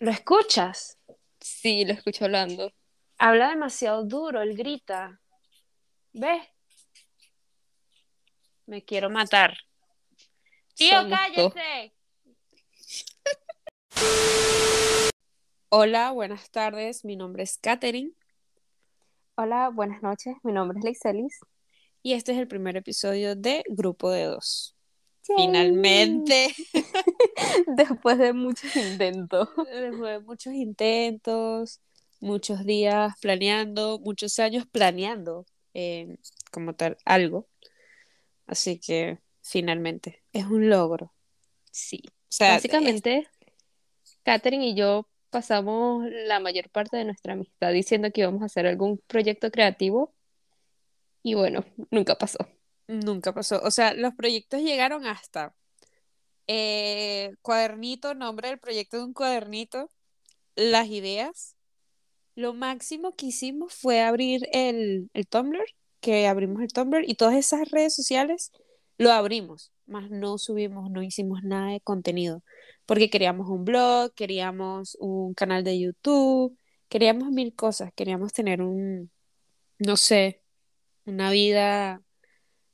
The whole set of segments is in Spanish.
¿Lo escuchas? Sí, lo escucho hablando. Habla demasiado duro, él grita. ¿Ves? Me quiero matar. Tío, Somos cállese. Hola, buenas tardes. Mi nombre es Katherine Hola, buenas noches. Mi nombre es Leiselis. y este es el primer episodio de Grupo de Dos. Finalmente, Después de muchos intentos. después de muchos intentos, muchos días planeando, muchos años planeando eh, como tal algo. Así que finalmente es un logro. Sí. O sea, Básicamente, Katherine y yo pasamos la mayor parte de nuestra amistad diciendo que íbamos a hacer algún proyecto creativo y bueno, nunca pasó. Nunca pasó. O sea, los proyectos llegaron hasta eh, cuadernito, nombre del proyecto de un cuadernito, las ideas. Lo máximo que hicimos fue abrir el, el Tumblr, que abrimos el Tumblr y todas esas redes sociales lo abrimos, más no subimos, no hicimos nada de contenido, porque queríamos un blog, queríamos un canal de YouTube, queríamos mil cosas, queríamos tener un, no sé, una vida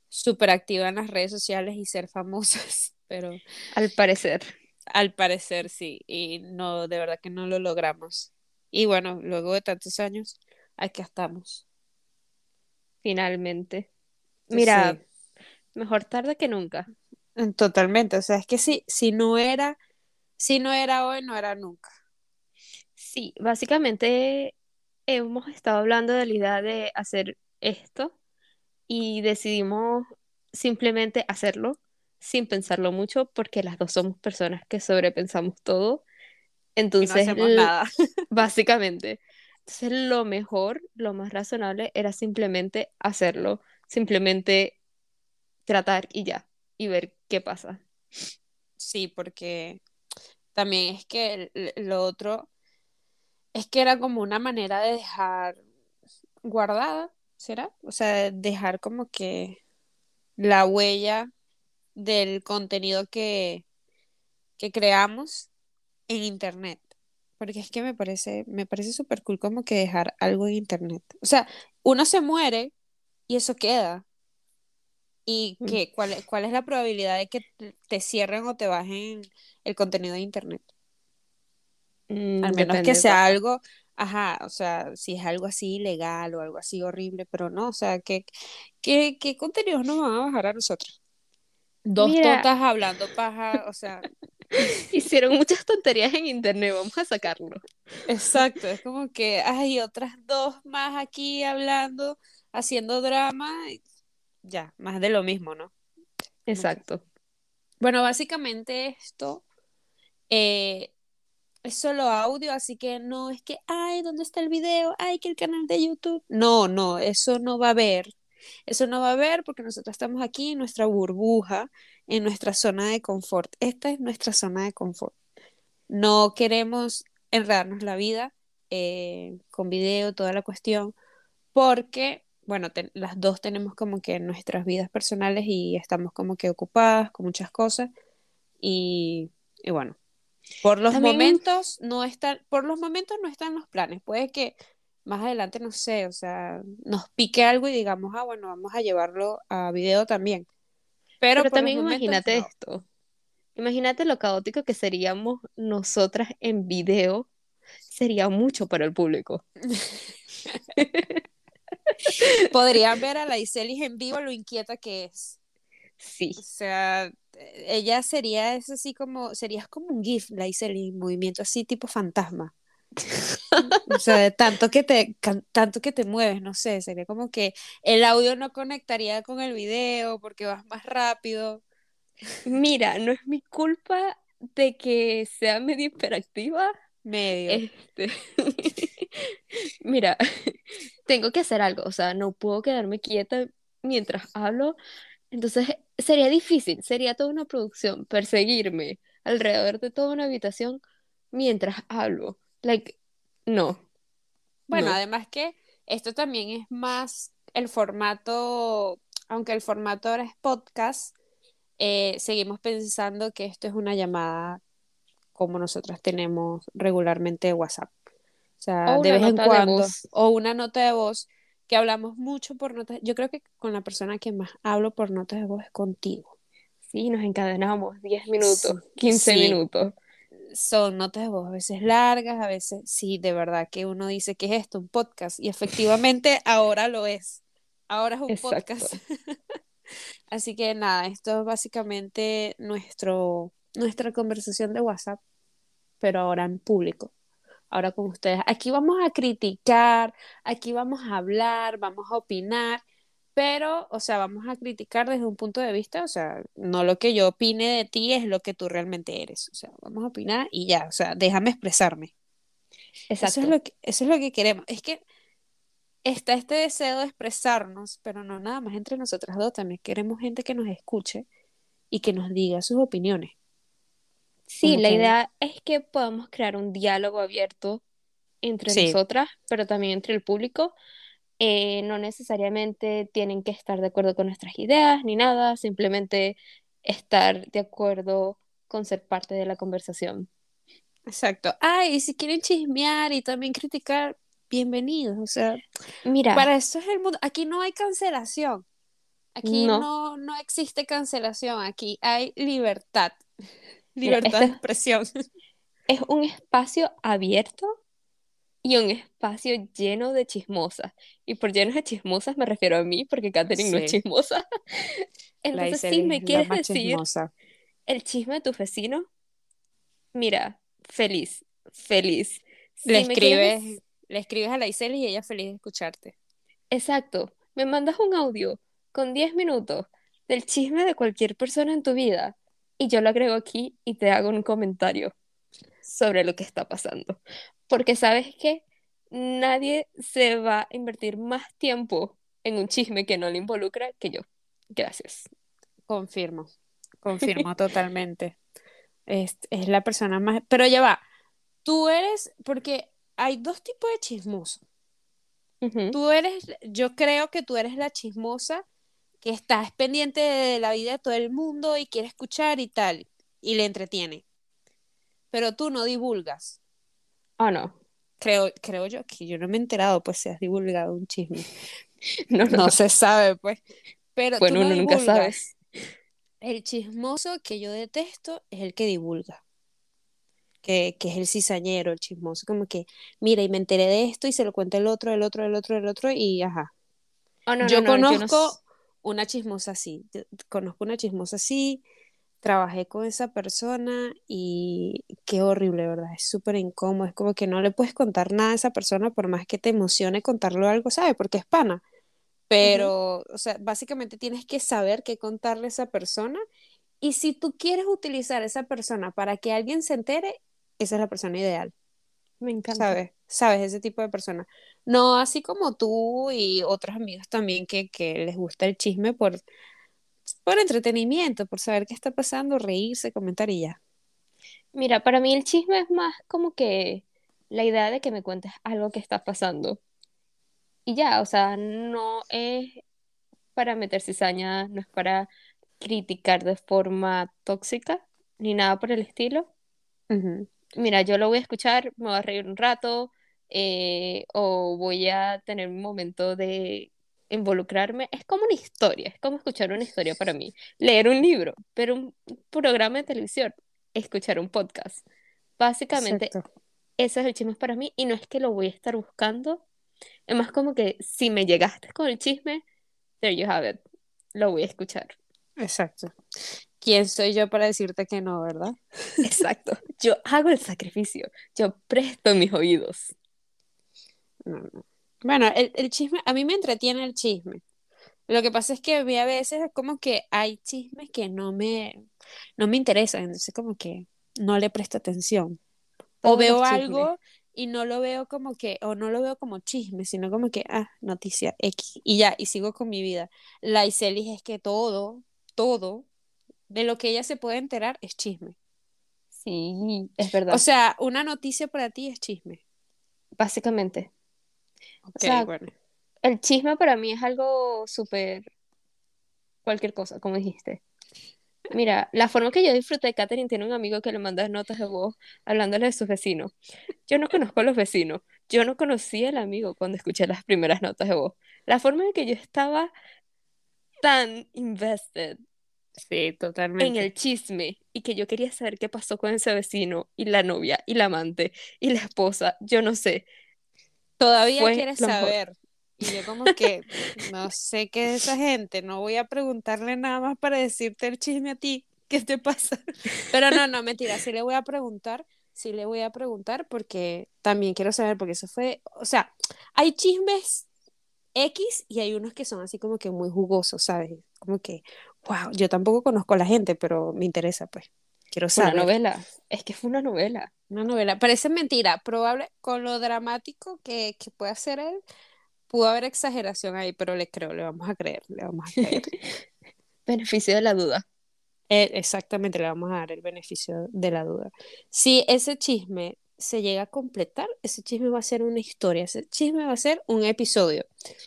súper activa en las redes sociales y ser famosas, pero Al parecer. al parecer sí, y no, de verdad que no lo logramos. Y bueno, luego de tantos años, aquí estamos. Finalmente. Mira, Sí, mejor tarde que nunca. totalmente, o sea, es que sí, si no era, si no era hoy, no era nunca. Sí, básicamente hemos estado hablando de la idea de hacer esto y decidimos simplemente hacerlo sin pensarlo mucho porque las dos somos personas que sobrepensamos todo. No Entonces, hacemos l- nada. básicamente, entonces lo mejor, lo más razonable era simplemente hacerlo, simplemente tratar y ya, y ver qué pasa. Sí, porque también es que lo otro es que era como una manera de dejar guardada, ¿será? O sea, dejar como que la huella del contenido que, que creamos en internet. Porque es que me parece, me parece súper cool como que dejar algo en internet. O sea, uno se muere y eso queda. ¿Y Mm. qué? ¿Cuál, es- cuál es la probabilidad de que te cierren o te bajen el contenido de internet? Mm, Al menos que sea algo, ajá, o sea, si es algo así ilegal o algo así horrible, pero no, o sea, ¿qué, qué, qué contenidos nos van a bajar a nosotros? Dos Mira, tontas hablando paja, o sea, hicieron muchas tonterías en internet, vamos a sacarlo. exacto, es como que hay otras dos más aquí hablando, haciendo drama, ya, más de lo mismo, ¿no? Exacto. Bueno, básicamente esto eh, es solo audio, así que no es que, ay, ¿dónde está el video? Ay, que el canal de YouTube. No, no, eso no va a haber. Eso no va a haber porque nosotros estamos aquí en nuestra burbuja, en nuestra zona de confort. Esta es nuestra zona de confort. No queremos enredarnos la vida eh, con video, toda la cuestión, porque, bueno, las dos tenemos como que nuestras vidas personales y estamos como que ocupadas con muchas cosas y, y bueno, por los También- momentos no están, por los momentos no están los planes. Puede que más adelante, no sé, o sea, nos pique algo y digamos, ah, bueno, vamos a llevarlo a video también. Pero, también imagínate no. esto. Imagínate lo caótico que seríamos nosotras en video. Sería mucho para el público. Podrían ver a la Iselis en vivo lo inquieta que es. Sí. O sea, ella sería es así como, serías como un GIF, la Iselis, en movimiento así tipo fantasma. O sea, de tanto que te, tanto que te mueves, no sé, sería como que el audio no conectaría con el video porque vas más rápido. Mira, no es mi culpa de que sea medio hiperactiva. Medio. Este, mira, tengo que hacer algo, o sea, no puedo quedarme quieta mientras hablo. Entonces sería difícil, sería toda una producción perseguirme alrededor de toda una habitación mientras hablo. Like, no, Bueno, no. además que esto también es más el formato, aunque el formato ahora es podcast, eh, seguimos pensando que esto es una llamada como nosotras tenemos regularmente WhatsApp. O sea, O de vez en cuando. O una nota de voz que hablamos mucho por notas. Yo creo que con la persona que más hablo por notas de voz es contigo. Sí, nos encadenamos 10 minutos, Sí, 15 sí. minutos. Son notas de voz a veces largas, a veces sí, de verdad que uno dice que es esto, un podcast. Y efectivamente ahora lo es. Ahora es un Exacto. podcast. Así que nada, esto es básicamente nuestro, nuestra conversación de WhatsApp, pero ahora en público. Ahora con ustedes. Aquí vamos a criticar, aquí vamos a hablar, vamos a opinar, pero, o sea, vamos a criticar desde un punto de vista, o sea, no lo que yo opine de ti es lo que tú realmente eres. O sea, vamos a opinar y ya, o sea, déjame expresarme. Exacto. Eso es lo que, eso es lo que queremos. Es que está este deseo de expresarnos, pero no nada más entre nosotras dos, también queremos gente que nos escuche y que nos diga sus opiniones. Sí, la que- idea es que podamos crear un diálogo abierto entre Sí. nosotras, pero también entre el público. Eh, no necesariamente tienen que estar de acuerdo con nuestras ideas ni nada, simplemente estar de acuerdo con ser parte de la conversación. Exacto. Ay, y si quieren chismear y también criticar, bienvenidos. O sea, Mira, para eso es el mundo. Aquí no hay cancelación. Aquí No. no, no existe cancelación. Aquí hay libertad. Libertad de expresión. es un espacio abierto y un espacio lleno de chismosas. Y por lleno de chismosas me refiero a mí, porque Katherine no es chismosa. Entonces, si me quieres decir chismosa. el chisme de tu vecino, mira, feliz, feliz. Si Le quieres escribes, le escribes a la Iseli y ella feliz de escucharte. Exacto, me mandas un audio con 10 minutos del chisme de cualquier persona en tu vida y yo lo agrego aquí y te hago un comentario sobre lo que está pasando. Porque sabes que nadie se va a invertir más tiempo en un chisme que no le involucra que yo. Gracias. Confirmo, confirmo totalmente. Es, es la persona más... Pero ya va, tú eres, porque hay dos tipos de chismosos. Ujú. Tú eres, yo creo que tú eres la chismosa que estás pendiente de la vida de todo el mundo y quiere escuchar y tal, y le entretiene. Pero tú no divulgas. Oh, no. Creo, creo yo que yo no me he enterado, pues si has divulgado un chisme. No, no, No se sabe, pues. Pero tú Bueno, no uno nunca sabe. divulgas. El chismoso que yo detesto es el que divulga. Que, que es el cizañero, el chismoso, como que, mira, y me enteré de esto y se lo cuenta el otro, el otro, el otro, el otro, y ajá. Oh, no, yo no, no, yo no conozco una chismosa así, conozco una chismosa así, trabajé con esa persona y qué horrible, ¿verdad? Es súper incómodo, es como que no le puedes contar nada a esa persona por más que te emocione contarle algo, ¿sabes? Porque es pana. Pero, o sea, básicamente tienes que saber qué contarle a esa persona y si tú quieres utilizar a esa persona para que alguien se entere, esa es la persona ideal. Me encanta. ¿sabes? ¿Sabes? Ese tipo de persona. No así como tú y otros amigos también que, que les gusta el chisme por, por entretenimiento, por saber qué está pasando, reírse, comentar y ya. Mira, para mí el chisme es más como que la idea de que me cuentes algo que está pasando. Y ya, o sea, no es para meter cizaña, no es para criticar de forma tóxica, ni nada por el estilo. Ujú. Mira, yo lo voy a escuchar, me voy a reír un rato, eh, o voy a tener un momento de involucrarme. Es como una historia, es como escuchar una historia para mí. Leer un libro, pero un programa de televisión, escuchar un podcast. Básicamente, Exacto. ese es el chisme para mí y no es que lo voy a estar buscando. Es más como que si me llegaste con el chisme, there you have it. Lo voy a escuchar. Exacto. ¿Quién soy yo para decirte que no, verdad? Exacto. Yo hago el sacrificio. Yo presto mis oídos. No, no. Bueno, el, el chisme, a mí me entretiene el chisme. Lo que pasa es que a veces es como que hay chismes que no me, no me interesan, entonces como que no le presto atención. O veo algo y no lo veo como que, o no lo veo como chisme, sino como que, ah, noticia X, y ya, y sigo con mi vida. La Iselis es que todo, todo, de lo que ella se puede enterar es chisme. Sí, es verdad. O sea, una noticia para ti es chisme. Básicamente. Ok, sea, bueno. El chisme para mí es algo súper... cualquier cosa, como dijiste. Mira, la forma que yo disfruté, Katherine tiene un amigo que le manda notas de voz hablándole de sus vecinos. Yo no conozco a los vecinos. Yo no conocí al amigo cuando escuché las primeras notas de voz. La forma en que yo estaba tan invested Sí, en totalmente. el chisme y que yo quería saber qué pasó con ese vecino y la novia y la amante y la esposa, yo no sé, Todavía fue quieres mejor. saber. Y yo como que no sé qué es esa gente, no voy a preguntarle nada más para decirte el chisme a ti, ¿qué te pasa? Pero no, no, mentira, sí le voy a preguntar, sí le voy a preguntar porque también quiero saber, porque eso fue, o sea, hay chismes X y hay unos que son así como que muy jugosos, ¿sabes? Como que, wow, yo tampoco conozco a la gente, pero me interesa, pues, quiero Fue una saber. novela, es que fue una novela. Una novela, parece mentira, probable, con lo dramático que, que puede hacer él, pudo haber exageración ahí, pero le creo, le vamos a creer, le vamos a creer. Beneficio de la duda. Eh, exactamente, le vamos a dar el beneficio de la duda. Si ese chisme se llega a completar, ese chisme va a ser una historia, ese chisme va a ser un episodio.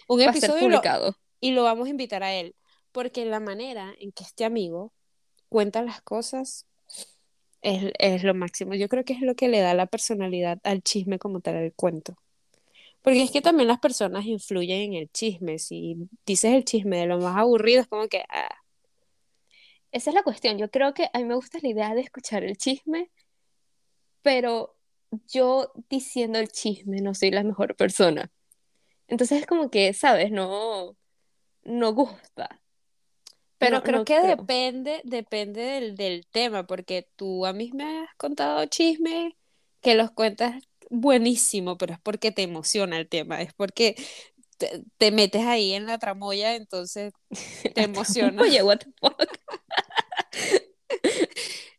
Un Va a ser episodio lo, publicado. y lo vamos a invitar a él, porque la manera en que este amigo cuenta las cosas es, es lo máximo. Yo creo que es lo que le da la personalidad al chisme como tal, al cuento. Porque es que también las personas influyen en el chisme. Si dices el chisme de lo más aburrido, es como que, ah, Esa es la cuestión. Yo creo que a mí me gusta la idea de escuchar el chisme, pero yo diciendo el chisme no soy la mejor persona. Entonces es como que, ¿sabes? No, no gusta. Pero No, creo no que creo. depende, depende del, del tema, porque tú a mí me has contado chismes que los cuentas buenísimo, pero es porque te emociona el tema, es porque te, te metes ahí en la tramoya, entonces te emociona. Oye, what the fuck.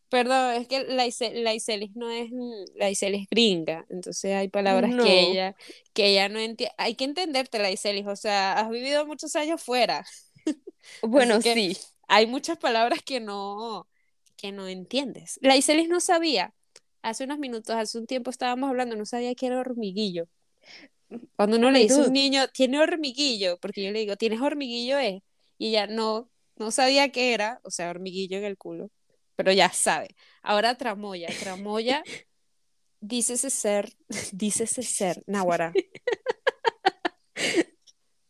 Perdón, es que la, Ise- la Iselis no es, mm, la Iselis gringa, entonces hay palabras que ella, que ella no entiende. Hay que entenderte, la Iselis, o sea, has vivido muchos años fuera, Bueno, sí. hay muchas palabras que no, que no entiendes. La Iselis no sabía, hace unos minutos, hace un tiempo estábamos hablando, no sabía que era hormiguillo. Cuando uno le dice a un niño, tiene hormiguillo, porque yo le digo, ¿tienes hormiguillo? Eh? Y ella no, no sabía qué era, o sea, hormiguillo en el culo, pero ya sabe. Ahora tramoya, tramoya, dice ese ser, dice ese ser, náguara.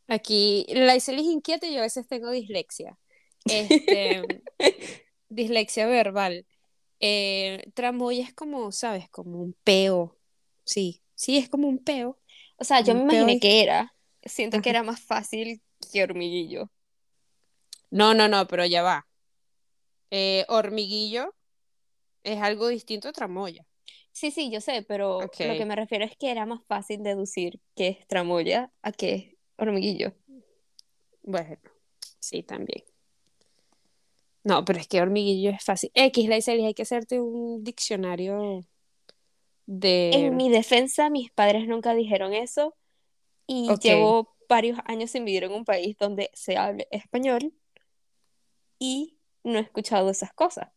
Aquí, la Iselis inquieta y yo a veces tengo dislexia. Este, dislexia verbal. Eh, tramoya es como, ¿sabes? Como un peo. Sí, sí, es como un peo. O sea, yo me Un imaginé y- que era. Siento que era más fácil que hormiguillo. No, no, no, pero ya va. Eh, hormiguillo es algo distinto a tramoya. Sí, sí, yo sé, pero lo que me refiero es que era más fácil deducir que es tramoya a que es hormiguillo. Bueno, sí, también. No, pero es que hormiguillo es fácil. X, la Iselis, hay que hacerte un diccionario de... En mi defensa, mis padres nunca dijeron eso y llevo varios años sin vivir en un país donde se hable español y no he escuchado esas cosas.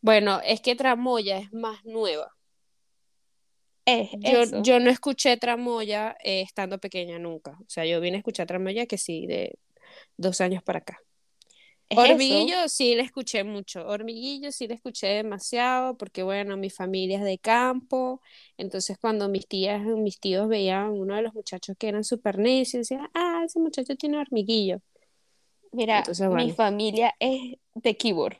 Bueno, es que tramoya es más nueva. Es Yo, yo no escuché tramoya eh, estando pequeña nunca. O sea, yo vine a escuchar tramoya que sí, de dos años para acá. Es eso. Hormiguillo sí le escuché mucho. Hormiguillo sí le escuché demasiado porque, bueno, mi familia es de campo. Entonces, cuando mis tías, mis tíos veían uno de los muchachos que eran súper necios, decían, ah, ese muchacho tiene hormiguillo. Mira, Entonces, mi familia es de Keyboard.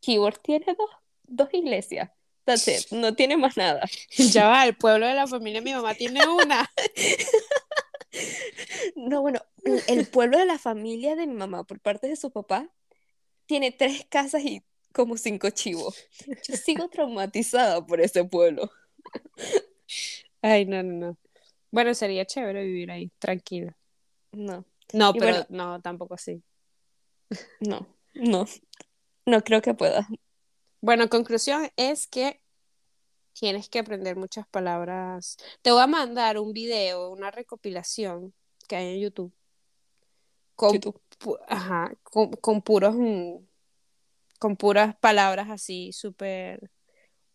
Keyboard tiene dos, dos iglesias. That's it. No tiene más nada. Ya va, el pueblo de la familia de mi mamá tiene una. No, bueno, el- pueblo de la familia de mi mamá, por parte de su papá, tiene tres casas y como cinco chivos. Yo sigo traumatizada por ese pueblo. Ay, no, no, no. Bueno, sería chévere vivir ahí, tranquilo. No, No, Y pero bueno- no, tampoco así. no, no. No creo que pueda. Bueno, conclusión es que tienes que aprender muchas palabras. Te voy a mandar un video, una recopilación que hay en YouTube. Con, YouTube. ajá, con, con puros, mm, con puras palabras así súper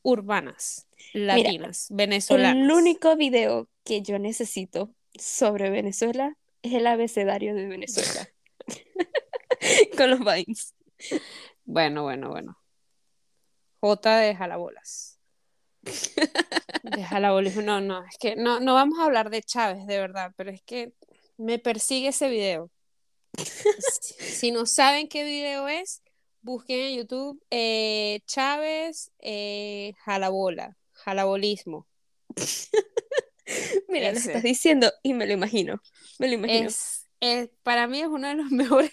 urbanas, latinas, venezolanas. El único video que yo necesito sobre Venezuela es el abecedario de Venezuela. Con los Vines. Bueno, bueno, bueno. J de jalabolas. De jalabolismo. No, no, es que no, no vamos a hablar de Chávez, de verdad, pero es que me persigue ese video. si, si no saben qué video es, busquen en YouTube eh, Chávez eh, jalabola, jalabolismo. Mira, lo estás diciendo y me lo imagino. Me lo imagino. Es, es- para mí es uno de los mejores,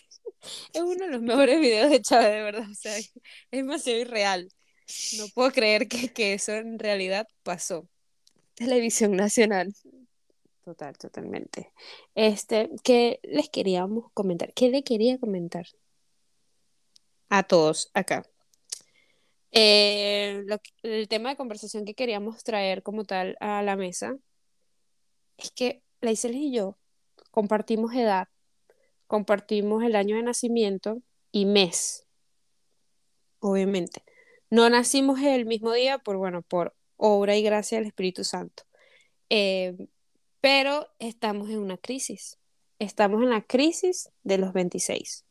es uno de los mejores videos de Chávez, de verdad. O sea, es demasiado irreal. No puedo creer que, que eso en realidad pasó. Televisión Nacional. Total, totalmente. Este, ¿qué les queríamos comentar? ¿Qué le quería comentar? A todos acá. Eh, lo el tema de conversación que queríamos traer como tal a la mesa es que Leiseles y yo compartimos edad, compartimos el año de nacimiento y mes, obviamente. No nacimos el mismo día por, bueno, por obra y gracia del Espíritu Santo. Eh, pero estamos en una crisis. Estamos en la crisis de los 26.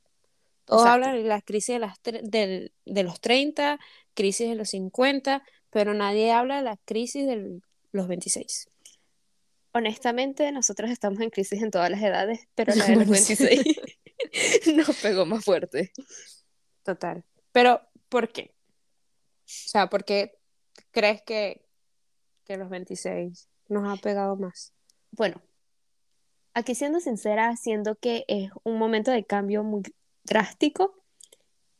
Todos Exacto. hablan de la crisis de, las tre- del- de los 30, crisis de los 50, pero nadie habla de la crisis de los 26. Honestamente, nosotros estamos en crisis en todas las edades, pero la de los Bueno, sí. 26 nos pegó más fuerte. Total. Pero, ¿por qué? O sea, ¿por qué crees que, que los 26 nos ha pegado más? Bueno, aquí siendo sincera, siento que es un momento de cambio muy drástico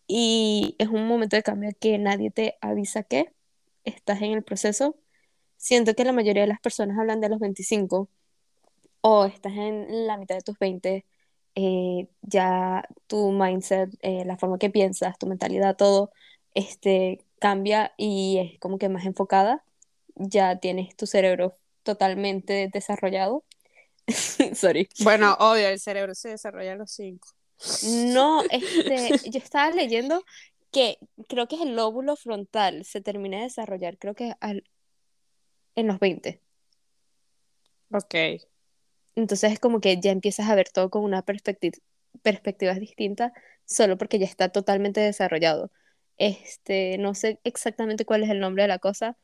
y es un momento de cambio que nadie te avisa que estás en el proceso. Siento que la mayoría de las personas hablan de los 25 o estás en la mitad de tus 20, eh, ya tu mindset, eh, la forma que piensas, tu mentalidad, todo este, cambia y es como que más enfocada. Ya tienes tu cerebro totalmente desarrollado. Sorry. Bueno, obvio, el cerebro se desarrolla a los 5. No, este, yo estaba leyendo que creo que es el lóbulo frontal, se termina de desarrollar, creo que al- en los 20. Ok. Entonces es como que ya empiezas a ver todo con una perspectiva, perspectiva distinta, solo porque ya está totalmente desarrollado. Este, no sé exactamente cuál es el nombre de la cosa,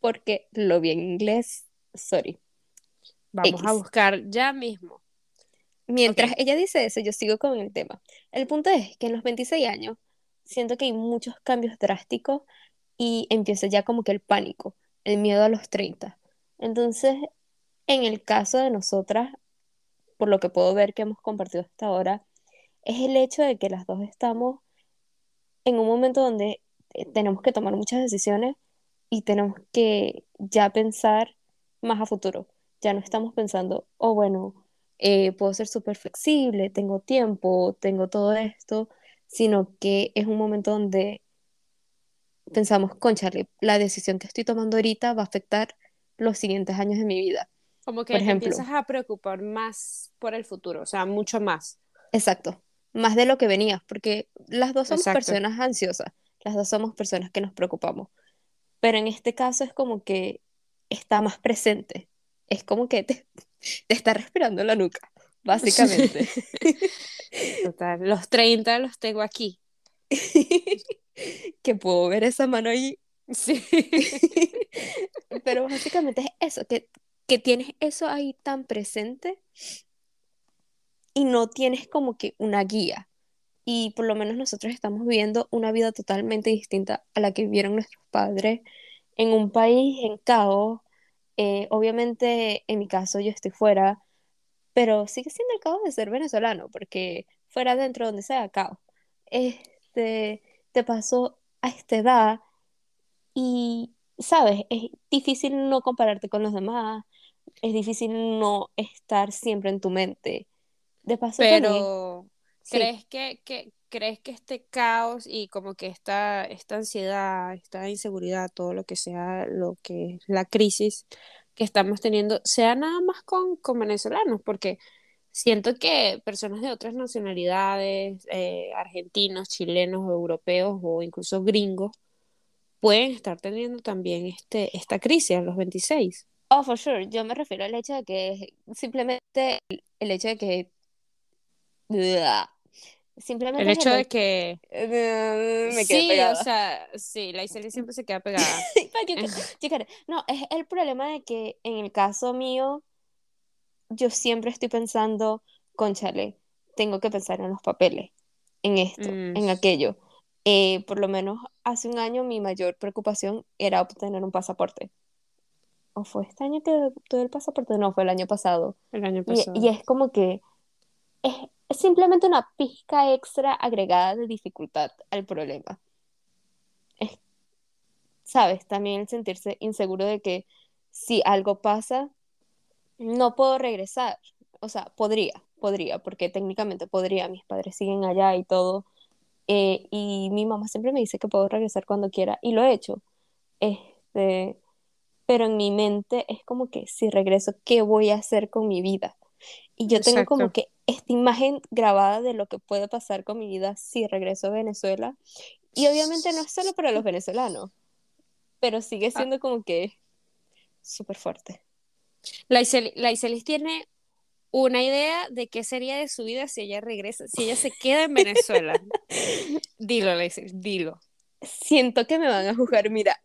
porque lo vi en inglés, sorry. Vamos a buscar ya mismo. Mientras ella dice eso, yo sigo con el tema. El punto es que en los 26 años siento que hay muchos cambios drásticos y empieza ya como que el pánico, el miedo a los 30. Entonces, en el caso de nosotras, por lo que puedo ver que hemos compartido hasta ahora, es el hecho de que las dos estamos en un momento donde eh, tenemos que tomar muchas decisiones y tenemos que ya pensar más a futuro. Ya no estamos pensando, oh, bueno, eh, puedo ser súper flexible, tengo tiempo, tengo todo esto, sino que es un momento donde pensamos, conchale, la decisión que estoy tomando ahorita va a afectar los siguientes años de mi vida. Como que Por te ejemplo. empiezas a preocupar más por el futuro, o sea, mucho más. Exacto, más de lo que venías, porque las dos somos Exacto. personas ansiosas, las dos somos personas que nos preocupamos, pero en este caso es como que está más presente, es como que te, te está respirando la nuca, básicamente. Total. Los 30 los tengo aquí. que puedo ver esa mano ahí, Sí. pero básicamente es eso, que, que tienes eso ahí tan presente y no tienes como que una guía. Y por lo menos nosotros estamos viviendo una vida totalmente distinta a la que vivieron nuestros padres en un país en caos. Eh, obviamente, en mi caso, yo estoy fuera, pero sigue siendo el caos de ser venezolano, porque fuera, dentro, donde sea, caos. Este, te pasó a esta edad y, sabes, es difícil no compararte con los demás, es difícil no estar siempre en tu mente. De paso, Pero, sí. ¿crees que, que- crees que este caos y como que esta, esta ansiedad, esta inseguridad, todo lo que sea, lo que es la crisis que estamos teniendo, sea nada más con, con venezolanos? Porque siento que personas de otras nacionalidades, eh, argentinos, chilenos, europeos o incluso gringos, pueden estar teniendo también este, esta crisis a los 26. Oh, for sure. Yo me refiero al hecho de que simplemente el, hecho de que. Simplemente El hecho de que... Eh, me quedé Sí, pegada. o sea, sí, la Iseli siempre se queda pegada. Chica, No, es el problema de que en el caso mío, yo siempre estoy pensando, conchale, tengo que pensar en los papeles, en esto, Mm. en aquello. Eh, por lo menos hace un año mi mayor preocupación era obtener un pasaporte. ¿O fue este año que obtuve el pasaporte? No, fue el año pasado. El año Y, pasado. y es como que es, simplemente una pizca extra agregada de dificultad al problema. Es, ¿sabes? También el sentirse inseguro de que si algo pasa, no puedo regresar. O sea, podría, podría, porque técnicamente podría, mis padres siguen allá y todo. Eh, y mi mamá siempre me dice que puedo regresar cuando quiera, y lo he hecho. Este, pero en mi mente es como que si regreso, ¿qué voy a hacer con mi vida? Y yo tengo como que esta imagen grabada de lo que puede pasar con mi vida si regreso a Venezuela. Y obviamente no es solo para los venezolanos, pero sigue Ah. siendo como que súper fuerte. La Iseli, la Iselis tiene una idea de qué sería de su vida si ella regresa, si ella se queda en Venezuela. Dilo, la Iselis, dilo. Siento que me van a juzgar. Mira,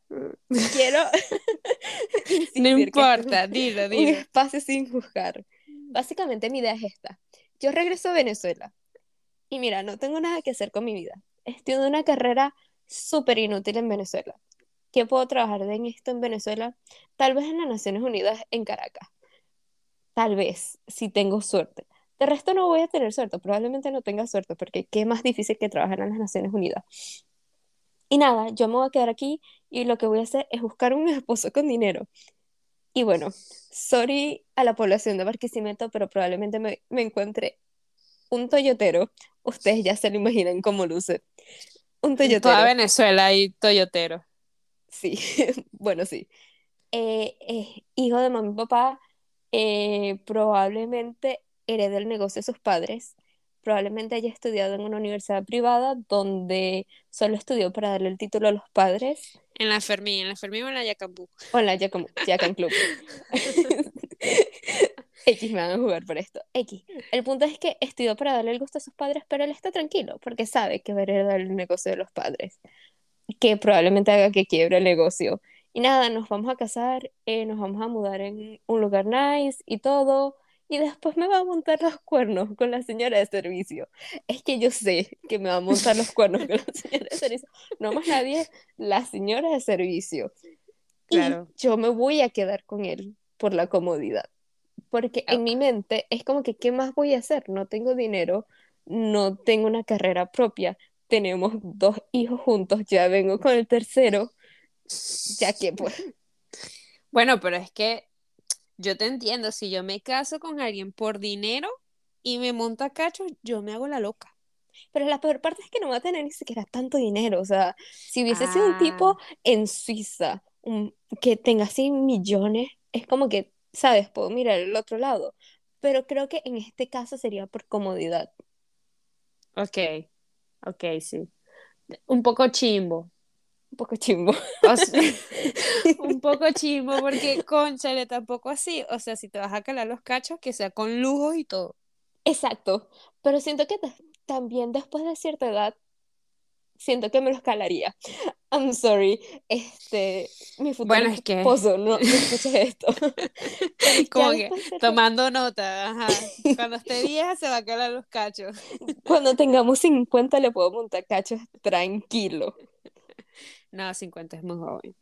quiero No importa, dilo, un dilo. espacio sin juzgar. Básicamente mi idea es esta. Yo regreso a Venezuela y mira, no tengo nada que hacer con mi vida. Estudio una carrera súper inútil en Venezuela. ¿Qué puedo trabajar en esto en Venezuela? Tal vez en las Naciones Unidas en Caracas. Tal vez, si tengo suerte. De resto no voy a tener suerte, probablemente no tenga suerte, porque qué más difícil que trabajar en las Naciones Unidas. Y nada, yo me voy a quedar aquí y lo que voy a hacer es buscar un esposo con dinero. Y bueno, sorry a la población de Barquisimeto, pero probablemente me, me encuentre un toyotero. Ustedes ya se lo imaginan cómo luce. Un En toda toyotero. Venezuela hay toyotero. Sí, bueno, sí. Eh, eh, hijo de mamá y papá, eh, probablemente herede el negocio de sus padres. Probablemente haya estudiado en una universidad privada donde solo estudió para darle el título a los padres. En la Fermín, en la Fermín o en la Yacambú. Hola, ya como Jack and Club. X me van a jugar por esto. X. El punto es que estudió para darle el gusto a sus padres, pero él está tranquilo porque sabe que va a heredar el negocio de los padres, que probablemente haga que quiebre el negocio. Y nada, nos vamos a casar, eh, nos vamos a mudar en un lugar nice y todo. Y después me va a montar los cuernos con la señora de servicio. Es que yo sé que me va a montar los cuernos con la señora de servicio. No más nadie, la señora de servicio. Y Claro. yo me voy a quedar con él por la comodidad. Porque en mi mente es como que, ¿qué más voy a hacer? No tengo dinero, no tengo una carrera propia, tenemos dos hijos juntos, ya vengo con el tercero, ya que pues, Bueno, pero es que yo te entiendo, si yo me caso con alguien por dinero y me monta cacho, yo me hago la loca. pero la peor parte es que no va a tener ni siquiera tanto dinero, o sea, si hubiese sido un tipo Ah, en Suiza, un- que tenga así millones, es como que, ¿sabes? Puedo mirar el otro lado, pero creo que en este caso sería por comodidad. ok, ok, sí. Un poco chimbo. Un poco chimbo. O sea, un poco chimbo porque, conchale, tampoco así. O sea, si te vas a calar los cachos, que sea con lujos y todo. Exacto, pero siento que ta- también después de cierta edad, siento que me los calaría. I'm sorry, este, mi futuro Bueno, es que esposo, no, no escuches esto. Como que de tomando nota, ajá. Cuando esté vieja se va a calar los cachos. cuando tengamos 50 le puedo montar cachos tranquilo. No, 50 es muy joven.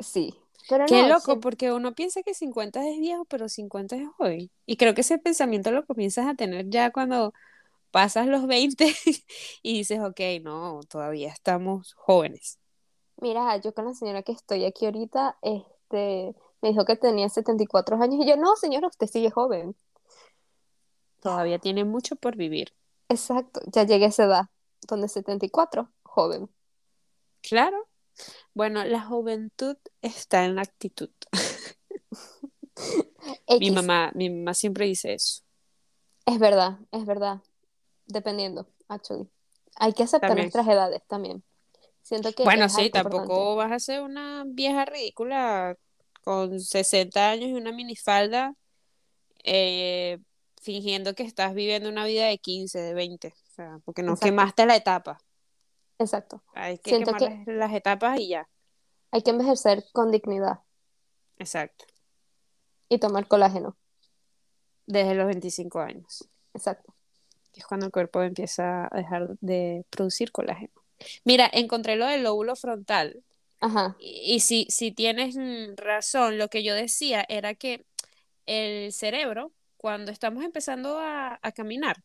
Sí, pero Qué no, loco, sí- porque uno piensa que 50 es viejo, pero 50 es joven. Y creo que ese pensamiento lo comienzas a tener ya cuando pasas los 20 y dices, ok, no, todavía estamos jóvenes. Mira, yo con la señora que estoy aquí ahorita, este, me dijo que tenía 74 años y yo, no, señora, usted sigue joven. Todavía tiene mucho por vivir. Exacto, ya llegué a esa edad, donde 74, joven. Claro. Bueno, la juventud está en la actitud. Mi mamá, mi mamá siempre dice eso. Es verdad, es verdad. Dependiendo, actually. Hay que aceptar También. nuestras edades también. Siento que Bueno, sí, tampoco importante. vas a ser una vieja ridícula con 60 años y una minifalda eh, fingiendo que estás viviendo una vida de 15, de 20. sea, porque no Exacto. quemaste la etapa. Exacto. Hay que Siento quemar que- las, etapas y ya. Hay que envejecer con dignidad Exacto. y tomar colágeno. Desde los 25 años, Exacto. que es cuando el cuerpo empieza a dejar de producir colágeno. Mira, encontré lo del lóbulo frontal. Ajá. Y, y si, si tienes mm, razón, lo que yo decía era que el cerebro, cuando estamos empezando a, a caminar,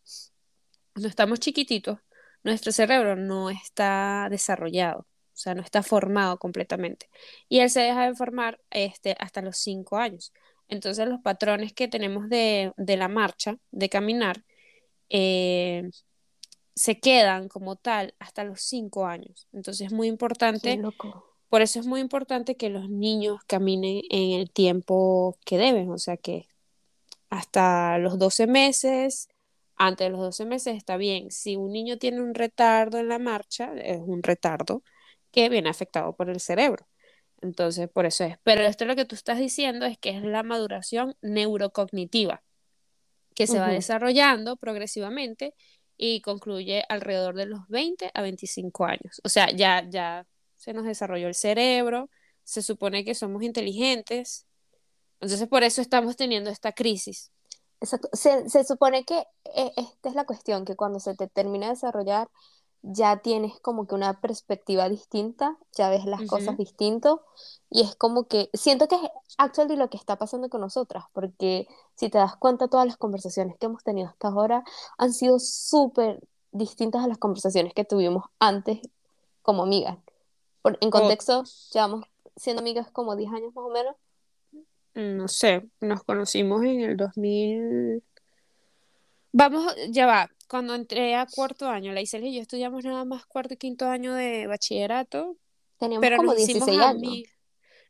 cuando estamos chiquititos, nuestro cerebro no está desarrollado, o sea, no está formado completamente. Y él se deja de formar este, hasta los cinco años. Entonces los patrones que tenemos de, de la marcha, de caminar, eh, se quedan como tal hasta los cinco años. Entonces es muy importante loco. por eso es muy importante que los niños caminen en el tiempo que deben, o sea que hasta los 12 meses, antes de los 12 meses está bien. Si un niño tiene un retardo en la marcha, es un retardo que viene afectado por el cerebro. Entonces, por eso es. Pero esto lo que tú estás diciendo es que es la maduración neurocognitiva, que se va desarrollando progresivamente y concluye alrededor de los 20 a 25 años. O sea, ya, ya se nos desarrolló el cerebro, se supone que somos inteligentes, entonces por eso estamos teniendo esta crisis. Exacto. Se, se supone que eh, esta es la cuestión, que cuando se te termina de desarrollar, ya tienes como que una perspectiva distinta, ya ves las cosas distinto, y es como que siento que es actually lo que está pasando con nosotras, porque si te das cuenta, todas las conversaciones que hemos tenido hasta ahora han sido súper distintas a las conversaciones que tuvimos antes como amigas. Por- en contexto, llevamos siendo amigas como 10 años más o menos. No sé, nos conocimos en el 2000. Vamos, ya va, cuando entré a cuarto año, la Isela y yo estudiamos nada más cuarto y quinto año de bachillerato, Teníamos pero como nos hicimos 16 años. ami-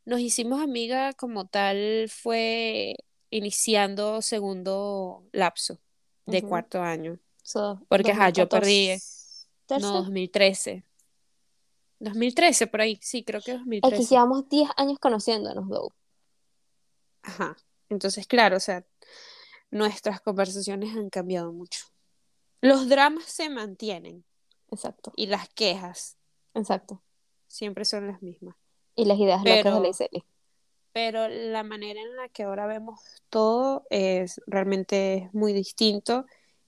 nos hicimos amiga como tal fue iniciando segundo lapso de cuarto año, So, porque ajá, yo perdí, 2014. no, 2013. 2013 por ahí, sí, creo que Es que 2013. llevamos 10 años conociéndonos, though. Ajá. Entonces, claro, o sea, nuestras conversaciones han cambiado mucho. Los dramas se mantienen Exacto, y las quejas exacto. siempre son las mismas. Y las ideas locas de la Pero, pero la manera en la que ahora vemos todo es realmente muy distinto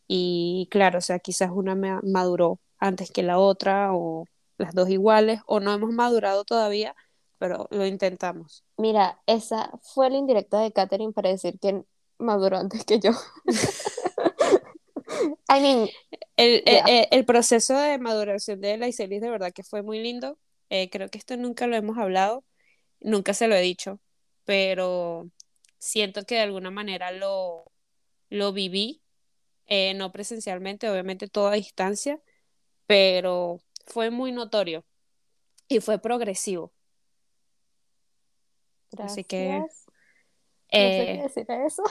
y claro, o sea, quizás una ma- maduró antes que la otra o las dos iguales o no hemos madurado todavía, pero lo intentamos. Mira, esa fue la indirecta de Katherine para decir que maduró antes que yo. I mean, El, el- yeah. el- el proceso de maduración de la Iselis de verdad que fue muy lindo. Eh, creo que esto nunca lo hemos hablado, nunca se lo he dicho, pero siento que de alguna manera lo, lo viví, eh, no presencialmente, obviamente todo a distancia, pero fue muy notorio y fue progresivo. Así que. No sé qué eh, decir a eso.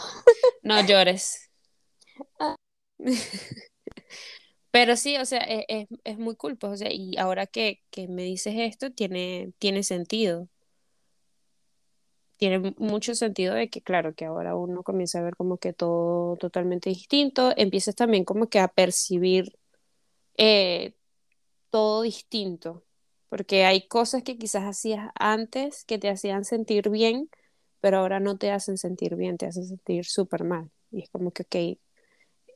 no llores. Ah. Pero sí, o sea, es, es, es muy cool, pues, o sea, y ahora que, que me dices esto, tiene, tiene sentido. Tiene mu- mucho sentido de que, claro, que ahora uno comienza a ver como que todo totalmente distinto, empiezas también como que a percibir eh, todo distinto, porque hay cosas que quizás hacías antes que te hacían sentir bien, pero ahora no te hacen sentir bien, te hacen sentir súper mal. Y es como que, ok,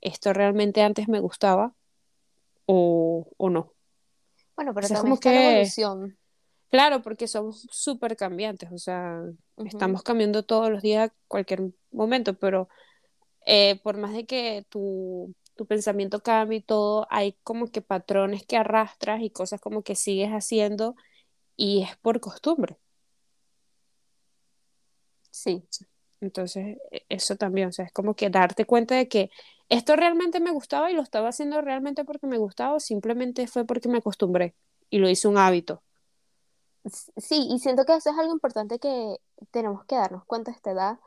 esto realmente antes me gustaba o, o no. Bueno, O pero sea, es como está la que, evolución. claro, porque somos súper cambiantes, o sea, estamos cambiando todos los días, cualquier momento, pero eh, por más de que tu, tu pensamiento cambie y todo, hay como que patrones que arrastras y cosas como que sigues haciendo y es por costumbre. Sí, Entonces, e- eso también, o sea, es como que darte cuenta de que esto realmente me gustaba y lo estaba haciendo realmente porque me gustaba o simplemente fue porque me acostumbré y lo hice un hábito. Sí, y siento que eso es algo importante que tenemos que darnos cuenta a esta edad,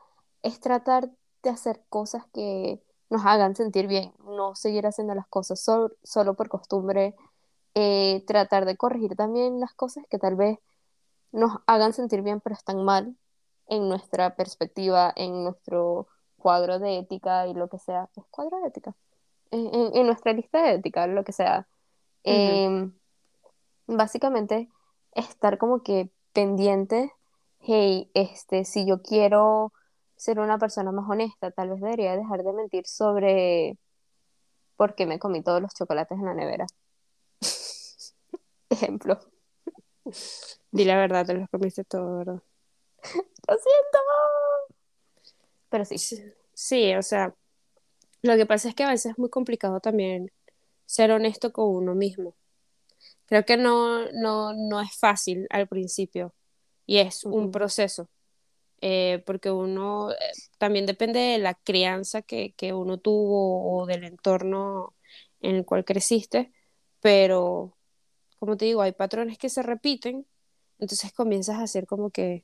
es tratar de hacer cosas que nos hagan sentir bien, no seguir haciendo las cosas sol- solo por costumbre, eh, tratar de corregir también las cosas que tal vez nos hagan sentir bien pero están mal en nuestra perspectiva, en nuestro cuadro de ética y lo que sea. ¿Es cuadro de ética? en, en nuestra lista de ética, lo que sea. Em, básicamente, estar como que pendiente, hey, este, si yo quiero ser una persona más honesta, tal vez debería dejar de mentir sobre por qué me comí todos los chocolates en la nevera. Ejemplo. Di la verdad, te los comiste todo, ¿verdad? Lo siento. Pero sí, Sí, sí, o sea, lo que pasa es que a veces es muy complicado también ser honesto con uno mismo. Creo que no, no, no es fácil al principio y es un proceso, eh, porque uno eh, también depende de la crianza que, que uno tuvo o del entorno en el cual creciste, pero como te digo, hay patrones que se repiten, entonces comienzas a hacer como que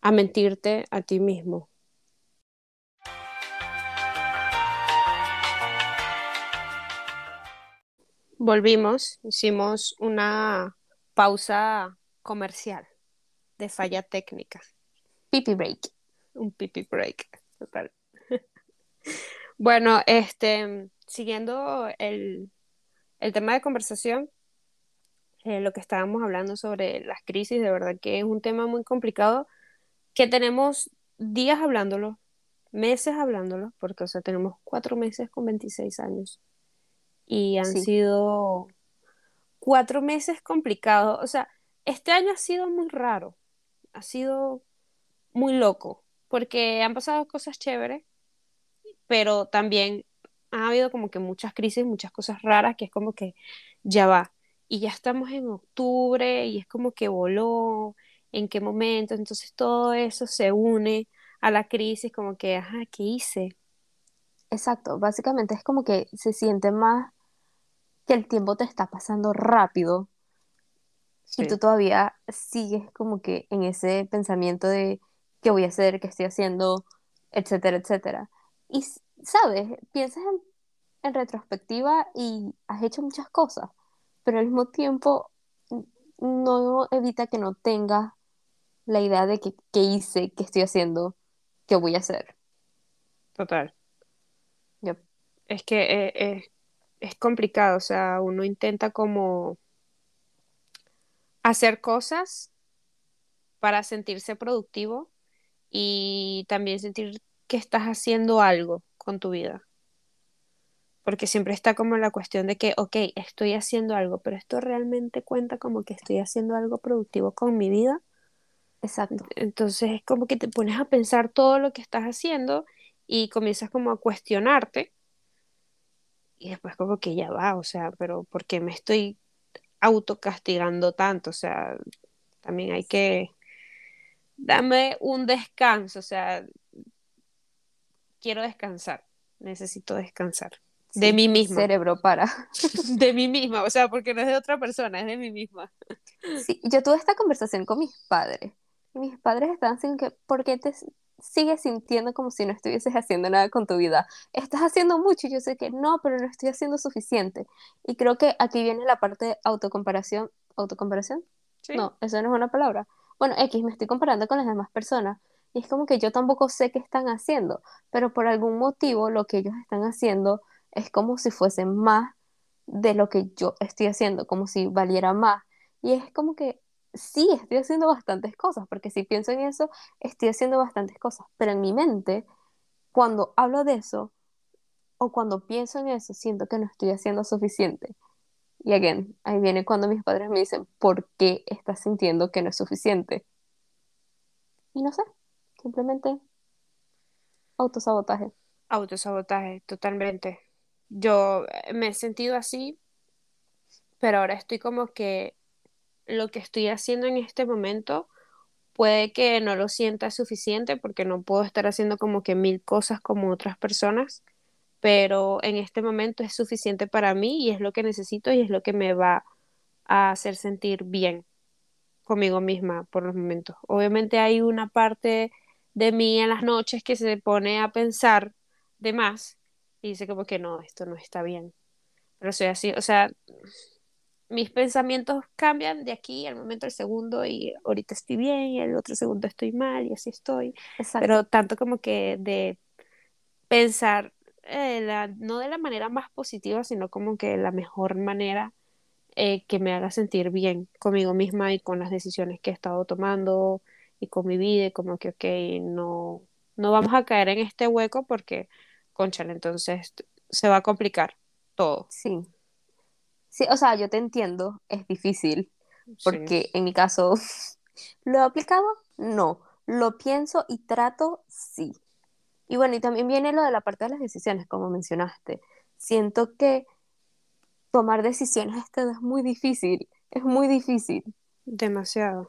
a mentirte a ti mismo. Volvimos, hicimos una pausa comercial de falla técnica, pipi break. un pipi break. total. Bueno, este, siguiendo el, el tema de conversación, eh, lo que estábamos hablando sobre las crisis, de verdad que es un tema muy complicado que tenemos días hablándolo, meses hablándolo, porque, o sea, tenemos cuatro meses con 26 años y han Sí, sido cuatro meses complicados. O sea, este año ha sido muy raro, ha sido muy loco, porque han pasado cosas chéveres, pero también ha habido como que muchas crisis, muchas cosas raras, que es como que ya va. Y ya estamos en octubre y es como que voló, en qué momento, entonces todo eso se une a la crisis, como que, ajá, ¿qué hice? exacto. Básicamente es como que se siente más que el tiempo te está pasando rápido y tú todavía sigues como que en ese pensamiento de qué voy a hacer, qué estoy haciendo, etcétera, etcétera. Y, ¿sabes? Piensas en, en retrospectiva y has hecho muchas cosas, pero al mismo tiempo no evita que no tengas la idea de que, qué hice, qué estoy haciendo, qué voy a hacer. total. Yo- Es que eh, eh, es complicado, o sea, uno intenta como hacer cosas para sentirse productivo y también sentir que estás haciendo algo con tu vida. Porque siempre está como la cuestión de que, ok, estoy haciendo algo, pero esto realmente cuenta como que estoy haciendo algo productivo con mi vida. exacto, Entonces es como que te pones a pensar todo lo que estás haciendo y comienzas como a cuestionarte y después como que ya va, o sea, pero ¿por qué me estoy autocastigando tanto? O sea, también hay que darme un descanso, o sea, quiero descansar, necesito descansar de mí misma, cerebro para. de mí misma, o sea, porque no es de otra persona, es de mí misma. Sí, yo tuve esta conversación con mis padres. Mis padres estaban diciendo que, ¿por qué te sigues sintiendo como si no estuvieses haciendo nada con tu vida? Estás haciendo mucho y yo sé que no, pero no estoy haciendo suficiente. Y creo que aquí viene la parte de autocomparación. ¿Autocomparación? ¿Sí? No, eso no es una palabra. Bueno, X, me estoy comparando con las demás personas. Y es como que yo tampoco sé qué están haciendo, pero por algún motivo lo que ellos están haciendo es como si fuese más de lo que yo estoy haciendo, como si valiera más. Y es como que sí, estoy haciendo bastantes cosas, porque si pienso en eso, estoy haciendo bastantes cosas, pero en mi mente, cuando hablo de eso o cuando pienso en eso, siento que no estoy haciendo suficiente. Y again, ahí viene cuando mis padres me dicen, ¿por qué estás sintiendo que no es suficiente? Y no sé, simplemente autosabotaje. Autosabotaje, totalmente. Yo eh, me he sentido así, pero ahora estoy como que lo que estoy haciendo en este momento puede que no lo sienta suficiente porque no puedo estar haciendo como que mil cosas como otras personas, pero en este momento es suficiente para mí y es lo que necesito y es lo que me va a hacer sentir bien conmigo misma por los momentos. Obviamente hay una parte de mí en las noches que se pone a pensar de más y dice como que no, esto no está bien. Pero soy así, o sea, mis pensamientos cambian de aquí al momento del segundo y ahorita estoy bien y el otro segundo estoy mal y así estoy. Exacto. Pero tanto como que de pensar eh, la, no de la manera más positiva, sino como que la mejor manera eh, que me haga sentir bien conmigo misma y con las decisiones que he estado tomando y con mi vida, y como que, ok, no, no vamos a caer en este hueco porque, conchale, entonces se va a complicar todo. Sí. Sí, o sea, yo te entiendo, es difícil, porque en mi caso, ¿lo he aplicado? No. ¿Lo pienso y trato? Sí. Y bueno, y también viene lo de la parte de las decisiones, como mencionaste. Siento que tomar decisiones esto es muy difícil, es muy difícil. Demasiado.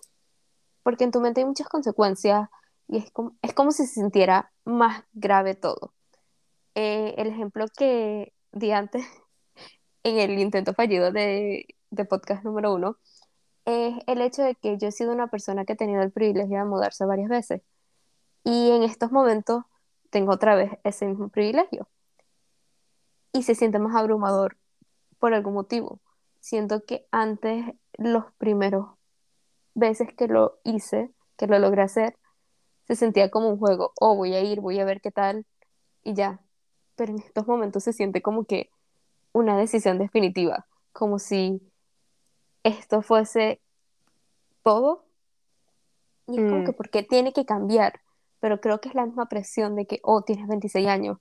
Porque en tu mente hay muchas consecuencias y es como, es como si se sintiera más grave todo. Eh, el ejemplo que di antes en el intento fallido de, de podcast número uno es el hecho de que yo he sido una persona que ha tenido el privilegio de mudarse varias veces. Y en estos momentos tengo otra vez ese mismo privilegio. Y se siente más abrumador por algún motivo. Siento que antes, los primeros veces que lo hice, que lo logré hacer, se sentía como un juego. Oh, voy a ir, voy a ver qué tal y ya. Pero en estos momentos se siente como que una decisión definitiva, como si esto fuese todo. Y es como que, mm. porque tiene que cambiar? Pero creo que es la misma presión de que, oh, tienes 26 años,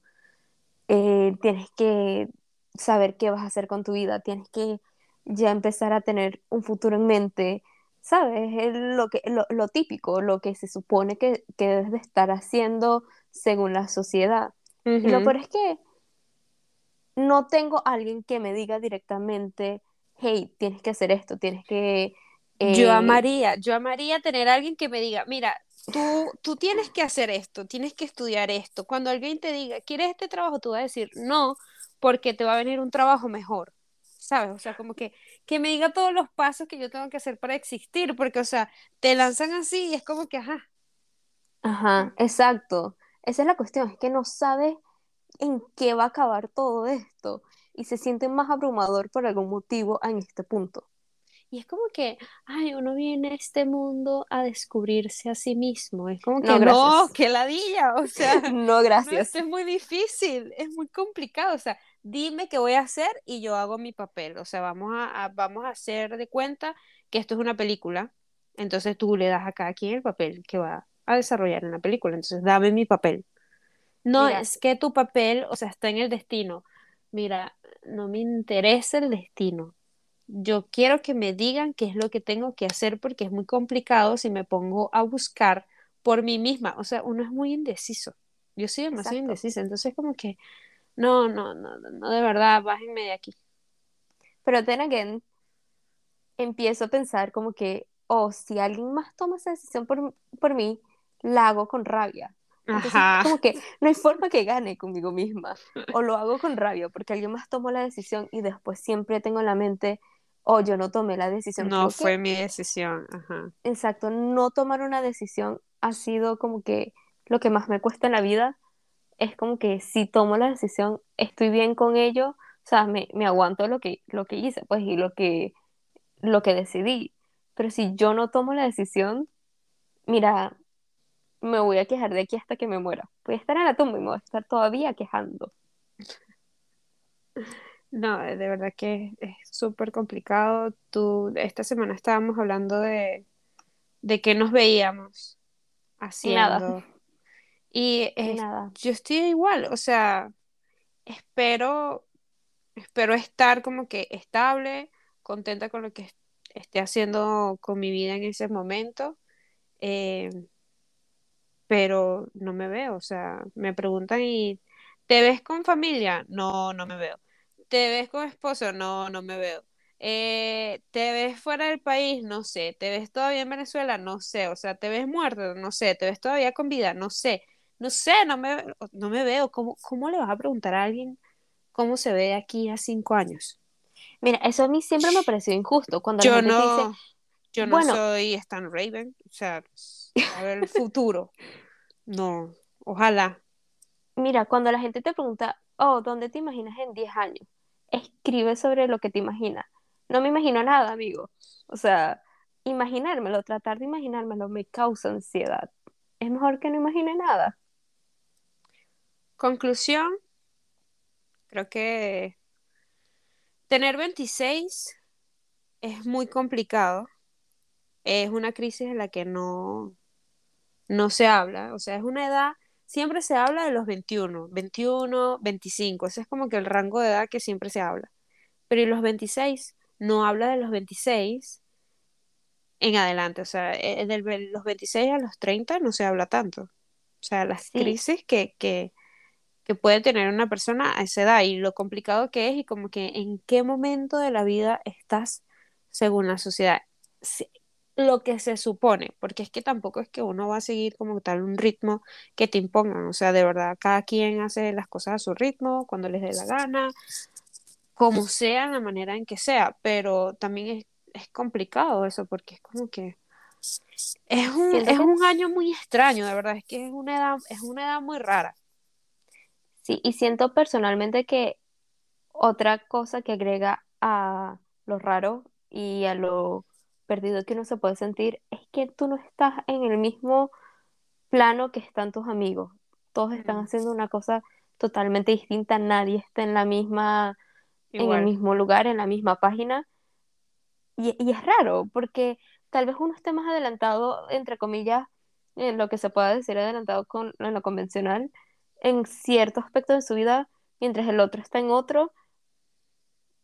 eh, tienes que saber qué vas a hacer con tu vida, tienes que ya empezar a tener un futuro en mente, ¿sabes? Es lo, que, lo, típico, lo que se supone que, que, debes de estar haciendo según la sociedad. Y lo peor es que no tengo alguien que me diga directamente, hey, tienes que hacer esto, tienes que... Yo eh, amaría, yo amaría tener alguien que me diga, mira, tú, tú tienes que hacer esto, tienes que estudiar esto. Cuando alguien te diga, ¿quieres este trabajo? Tú vas a decir, no, porque te va a venir un trabajo mejor, ¿sabes? O sea, como que, que me diga todos los pasos que yo tengo que hacer para existir, porque, o sea, te lanzan así y es como que, ajá. Ajá, exacto. Esa es la cuestión, es que no sabes en qué va a acabar todo esto y se siente más abrumador por algún motivo en este punto. Y es como que, ay, uno viene a este mundo a descubrirse a sí mismo. Es como que, no, no que ladilla, o sea. no, gracias. es muy difícil, es muy complicado. O sea, dime qué voy a hacer y yo hago mi papel. O sea, vamos a, vamos a hacer de cuenta que esto es una película. Entonces tú le das a cada quien el papel que va a desarrollar en la película. Entonces, dame mi papel. No es que tu papel, o sea, está en el destino. Mira, no me interesa el destino yo quiero que me digan qué es lo que tengo que hacer porque es muy complicado si me pongo a buscar por mí misma. O sea, uno es muy indeciso. Yo soy demasiado indecisa. Entonces, como que, no, no, no, no, de verdad, bájenme de aquí. Pero then again, empiezo a pensar como que, oh, si alguien más toma esa decisión por, por mí, la hago con rabia. Entonces, como que no hay forma que gane conmigo misma. O lo hago con rabia porque alguien más tomó la decisión y después siempre tengo en la mente, o yo no tomé la decisión. No fue mi decisión. Ajá. Exacto, no tomar una decisión ha sido como que lo que más me cuesta en la vida. Es como que si tomo la decisión, estoy bien con ello, o sea, me, me aguanto lo que, lo que hice, pues, y lo que, lo que decidí. Pero si yo no tomo la decisión, mira, me voy a quejar de aquí hasta que me muera. Voy a estar en la tumba y me voy a estar todavía quejando. No, de verdad que es súper complicado. Tú, esta semana estábamos hablando de, de qué nos veíamos haciendo. Y, nada. yo estoy igual, o sea, espero, espero estar como que estable, contenta con lo que esté haciendo con mi vida en ese momento. Eh, pero no me veo, o sea, me preguntan y ¿te ves con familia? No, no me veo ¿Te ves con esposo? No, no me veo. Eh, ¿Te ves fuera del país? No sé. ¿Te ves todavía en Venezuela? No sé. O sea, ¿te ves muerto? No sé. ¿Te ves todavía con vida? No sé. No sé, no me, no me veo. ¿Cómo, ¿Cómo le vas a preguntar a alguien cómo se ve aquí a cinco años? Mira, eso a mí siempre me pareció injusto. Cuando yo no, yo no soy Stan Raven. O sea, a ver el futuro. No, ojalá. Mira, cuando la gente te pregunta, oh, ¿dónde te imaginas en 10 años? Escribe sobre lo que te imaginas. No me imagino nada, amigo. O sea, imaginármelo, tratar de imaginármelo me causa ansiedad. Es mejor que no imagine nada. Conclusión, Creo que tener 26 es muy complicado. Es una crisis en la que no, no se habla. O sea, es una edad, siempre se habla de los 21, 21, 25. Ese es como que el rango de edad que siempre se habla. Pero ¿y los 26? No habla de los 26 en adelante. O sea, eh, de los 26 a los 30 no se habla tanto. O sea, las crisis que, que, que puede tener una persona a esa edad y lo complicado que es y como que en qué momento de la vida estás según la sociedad. Lo que se supone, porque es que tampoco es que uno va a seguir como tal un ritmo que te impongan, o sea, de verdad, cada quien hace las cosas a su ritmo, cuando les dé la gana, como sea, la manera en que sea, pero también es, es complicado eso, porque es como que es un, es un año muy extraño, de verdad, es que es una edad, es una edad muy rara. Sí, y siento personalmente que otra cosa que agrega a lo raro y a lo perdido que uno se puede sentir es que tú no estás en el mismo plano que están tus amigos. Todos están haciendo una cosa totalmente distinta, nadie está en la misma, en el mismo lugar, en la misma página. Y, y, es raro, porque tal vez uno esté más adelantado, entre comillas, en lo que se pueda decir adelantado con, en lo convencional, en cierto aspecto de su vida, mientras el otro está en otro,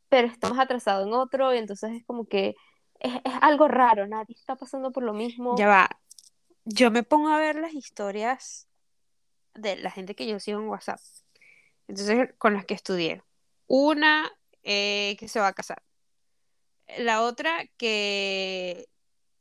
pero está más atrasado en otro, y entonces es como que es, algo raro, nadie está pasando por lo mismo. Ya va, yo me pongo a ver las historias de la gente que yo sigo en WhatsApp, entonces con las que estudié. Una eh, que se va a casar, la otra que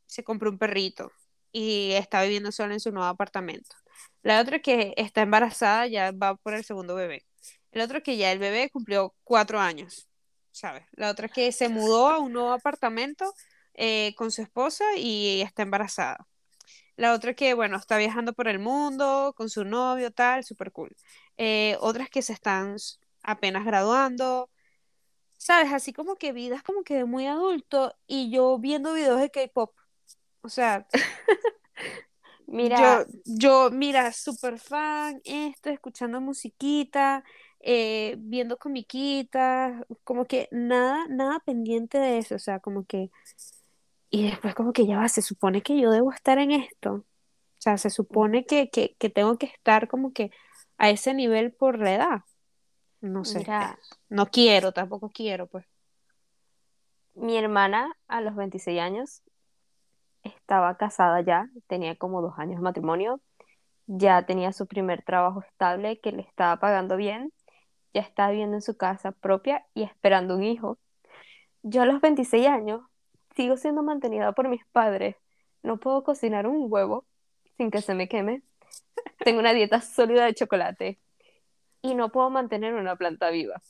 se compró un perrito y está viviendo sola en su nuevo apartamento. La otra que está embarazada ya va por el segundo bebé. El otro que ya el bebé cumplió cuatro años, ¿sabes? La otra que se mudó a un nuevo apartamento eh, con su esposa y está embarazada. La otra que, bueno, está viajando por el mundo con su novio, tal, súper cool. Eh, otras que se están apenas graduando, ¿sabes? Así como que vidas como que de muy adulto y yo viendo videos de K-pop. O sea, Mira, yo, mira, súper fan, esto, escuchando musiquita, eh, viendo comiquitas, como que nada, nada pendiente de eso, o sea, como que, y después como que ya va, se supone que yo debo estar en esto, o sea, se supone que, que, que tengo que estar como que a ese nivel por la edad, no sé, no quiero, tampoco quiero, pues. Mi hermana a los 26 años estaba casada ya, tenía como dos años de matrimonio, ya tenía su primer trabajo estable que le estaba pagando bien, ya estaba viviendo en su casa propia y esperando un hijo. Yo a los 26 años sigo siendo mantenida por mis padres. No puedo cocinar un huevo sin que se me queme. Tengo una dieta sólida de chocolate y no puedo mantener una planta viva.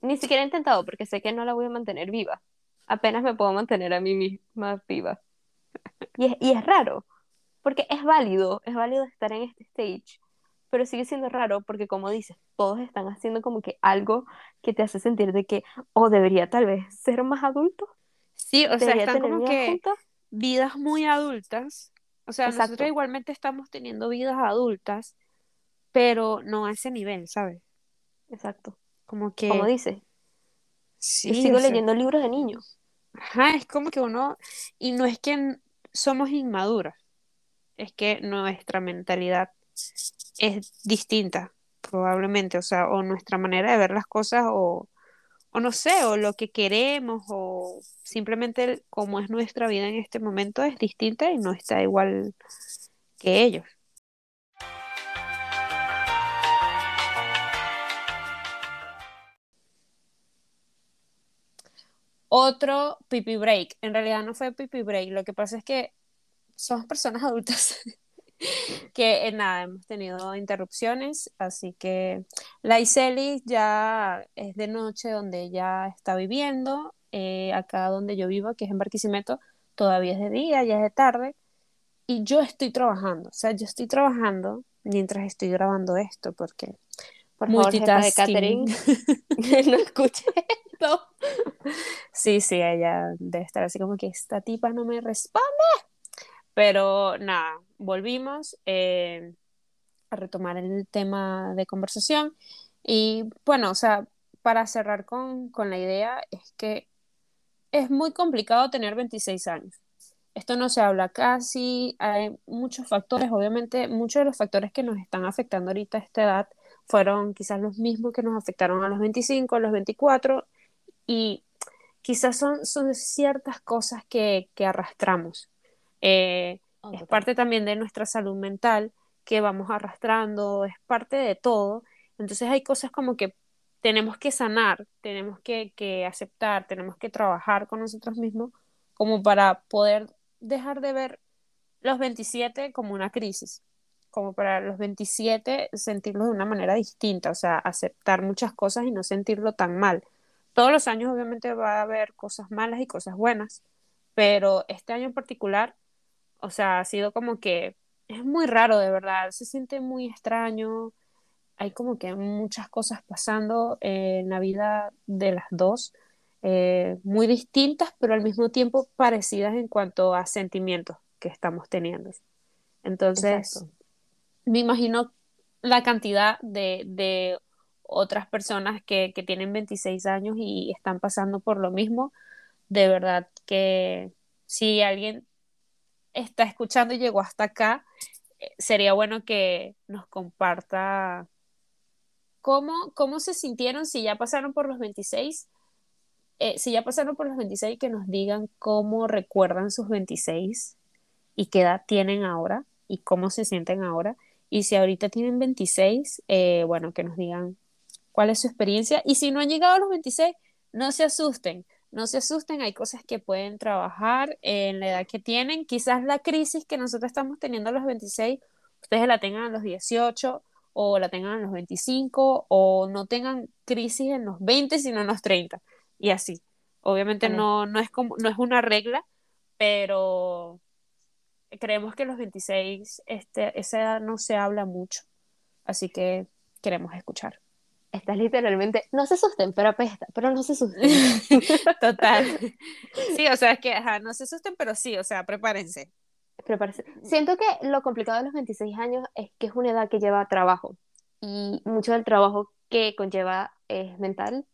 Ni siquiera he intentado porque sé que no la voy a mantener viva. Apenas me puedo mantener a mí misma viva. Y es, y es raro, porque es válido, es válido estar en este stage, pero sigue siendo raro porque como dices, todos están haciendo como que algo que te hace sentir de que, o debería tal vez ser más adulto. Sí, o sea, están como que vidas muy adultas. O sea, nosotros igualmente estamos teniendo vidas adultas, pero no a ese nivel, ¿sabes? Exacto. Como que... Como dice. Sí, sigo leyendo libros de niños. Ajá, es como que uno, y no es que somos inmaduras, es que nuestra mentalidad es distinta, probablemente, o sea, o nuestra manera de ver las cosas, o, o no sé, o lo que queremos, o simplemente como es nuestra vida en este momento es distinta y no está igual que ellos. Otro pipi break. En realidad no fue pipi break. Lo que pasa es que somos personas adultas que en nada hemos tenido interrupciones. Así que la Iseli ya es de noche donde ella está viviendo. Eh, acá donde yo vivo, que es en Barquisimeto, todavía es de día, ya es de tarde. Y yo estoy trabajando. O sea, yo estoy trabajando mientras estoy grabando esto porque por favor, de no escuché esto. Sí, sí, ella debe estar así como que esta tipa no me responde. Pero nada, volvimos eh, a retomar el tema de conversación. Y bueno, o sea, para cerrar con, con la idea, es que es muy complicado tener 26 años. Esto no se habla casi, hay muchos factores, obviamente muchos de los factores que nos están afectando ahorita a esta edad fueron quizás los mismos que nos afectaron a los 25, a los 24 y quizás son, son ciertas cosas que, que arrastramos. Eh, Oh, es total. parte también de nuestra salud mental que vamos arrastrando, es parte de todo. Entonces hay cosas como que tenemos que sanar, tenemos que, que aceptar, tenemos que trabajar con nosotros mismos como para poder dejar de ver los 27 como una crisis, como para los 27 sentirlo de una manera distinta, o sea, aceptar muchas cosas y no sentirlo tan mal. Todos los años obviamente va a haber cosas malas y cosas buenas, pero este año en particular, o sea, ha sido como que es muy raro de verdad, se siente muy extraño, hay como que muchas cosas pasando en la vida de las dos, eh, muy distintas, pero al mismo tiempo parecidas en cuanto a sentimientos que estamos teniendo. Entonces, Exacto. me imagino la cantidad de, de otras personas que, que tienen 26 años y están pasando por lo mismo. De verdad que si alguien está escuchando y llegó hasta acá, eh, sería bueno que nos comparta cómo, cómo se sintieron si ya pasaron por los 26. eh, si ya pasaron por los 26, que nos digan cómo recuerdan sus 26 y qué edad tienen ahora y cómo se sienten ahora. Y si ahorita tienen 26, eh, bueno, que nos digan cuál es su experiencia. Y si no han llegado a los 26, no se asusten, no se asusten, hay cosas que pueden trabajar en la edad que tienen. Quizás la crisis que nosotros estamos teniendo a los 26, ustedes la tengan a los 18 o la tengan a los 25 o no tengan crisis en los 20, sino en los 30 y así. Obviamente no, no, es como, no es una regla, pero creemos que los 26, este, esa edad no se habla mucho, así que queremos escuchar. Estás literalmente, no se asusten, pero apesta, pero no se asusten. Total. Sí, o sea, es que, ajá, no se asusten, pero sí, o sea, prepárense. Prepárese. Siento que lo complicado de los 26 años es que es una edad que lleva trabajo y mucho del trabajo que conlleva es mental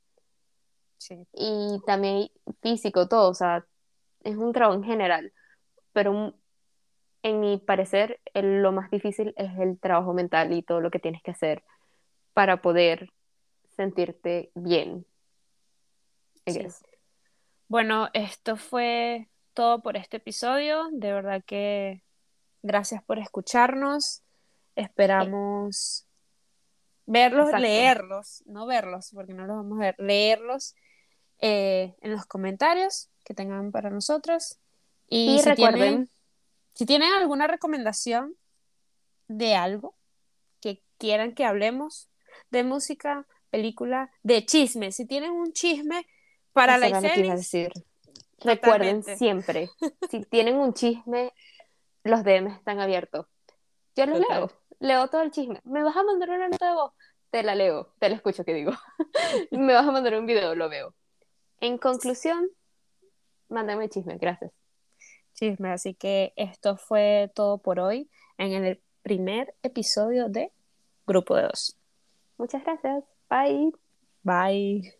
Sí, y también físico, todo, o sea, es un trabajo en general, pero en mi parecer el- lo más difícil es el trabajo mental y todo lo que tienes que hacer para poder sentirte bien. Sí. Bueno, esto fue todo por este episodio. De verdad que gracias por escucharnos. Esperamos verlos, Exacto. leerlos, no verlos, porque no los vamos a ver, leerlos eh, en los comentarios que tengan para nosotros. Y, Y si recuerden, tienen, si tienen alguna recomendación de algo que quieran que hablemos, de música, película, de chisme, si tienen un chisme para eso la decir. Recuerden siempre, si tienen un chisme, los DMs están abiertos. Yo los Total. leo, leo todo el chisme. ¿Me vas a mandar una nota de voz? Te la leo, te la escucho, que digo. ¿Me vas a mandar un video? Lo veo. En conclusión, mándame chisme, gracias. chisme. Así que esto fue todo por hoy en el primer episodio de Grupo de Dos. Muchas gracias. Bye. Bye.